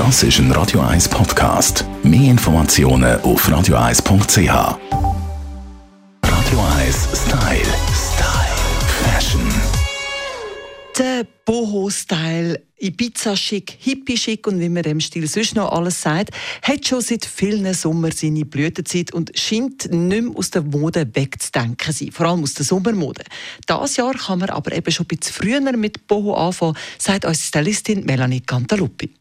Das ist ein Radio 1 Podcast. Mehr Informationen auf radio1.ch. Radio 1 Style. Style. Fashion. Der Boho-Style, Ibiza-Schick, Hippie-Schick und wie man dem Stil sonst noch alles sagt, hat schon seit vielen Sommern seine Blütezeit und scheint nicht mehr aus der Mode wegzudenken sein, vor allem aus der Sommermode. Dieses Jahr kann man aber eben schon ein bisschen früher mit Boho anfangen, sagt unsere Stylistin Melanie Cantaluppi.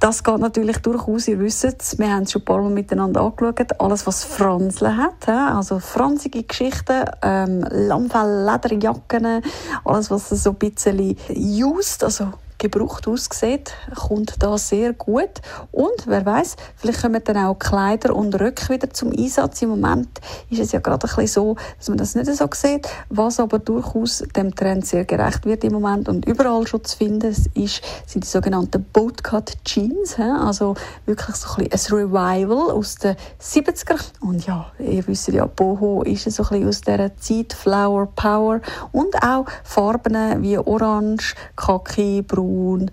Das geht natürlich durchaus, ihr wisst es, wir haben es schon ein paar Mal miteinander angeschaut, alles was Franzeln hat, also franzige Geschichten, ähm, Lammfell, Lederjacken, alles was so ein bisschen used, also gebraucht aussieht, kommt da sehr gut. Und wer weiß, vielleicht kommen dann auch Kleider und Röcke wieder zum Einsatz. Im Moment ist es ja gerade ein bisschen so, dass man das nicht so sieht, was aber durchaus dem Trend sehr gerecht wird im Moment und überall schon zu finden ist, sind die sogenannten Boatcut Jeans, also wirklich so ein, bisschen ein Revival aus den 70er. Und ja, ihr wisst ja, Boho ist so ein bisschen aus dieser Zeit, Flower Power und auch Farben wie Orange, Kaki, Braun, Braun,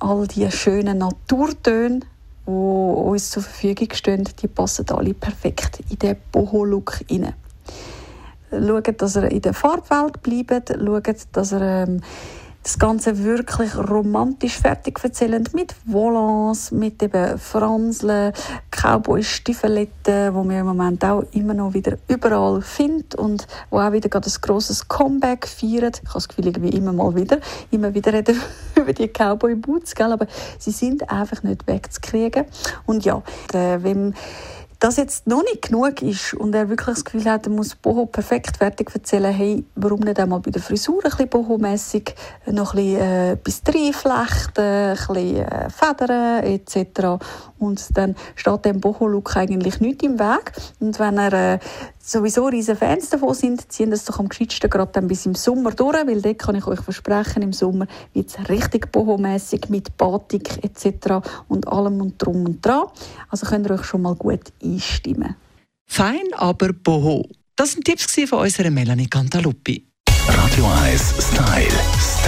all die schönen Naturtöne, die uns zur Verfügung stehen, die passen alle perfekt in den Boho-Look hinein. Schaut, dass er in der Farbwelt bleibt, schaut, dass er ähm, das Ganze wirklich romantisch fertig erzählend mit Volants, mit eben Franseln, Cowboy-Stiefeletten, wo wir im Moment auch immer noch wieder überall findet und wo auch wieder gerade ein grosses Comeback feiert. Ich habe das Gefühl, wie immer mal wieder, immer wieder reden über die Cowboy-Boots, aber sie sind einfach nicht wegzukriegen. Und ja, äh, wenn das jetzt noch nicht genug ist und er wirklich das Gefühl hat, er muss Boho perfekt fertig erzählen, hey, warum nicht einmal bei der Frisur ein bisschen Boho-mässig noch ein bisschen äh, etwas reinflechten, ein bisschen äh, federn etc. Und dann steht dem Boho-Look eigentlich nicht im Weg. Und wenn er äh, sowieso riesen Fans davon sind, ziehen das doch am gescheitsten gerade dann bis im Sommer durch, weil dort kann ich euch versprechen, im Sommer wird es richtig bohomässig mit Batik etc. und allem und drum und dran. Also könnt ihr euch schon mal gut einstimmen. Fein, aber boho. Das sind Tipps von unserer Melanie Cantaluppi. Radio 1 Style. Style.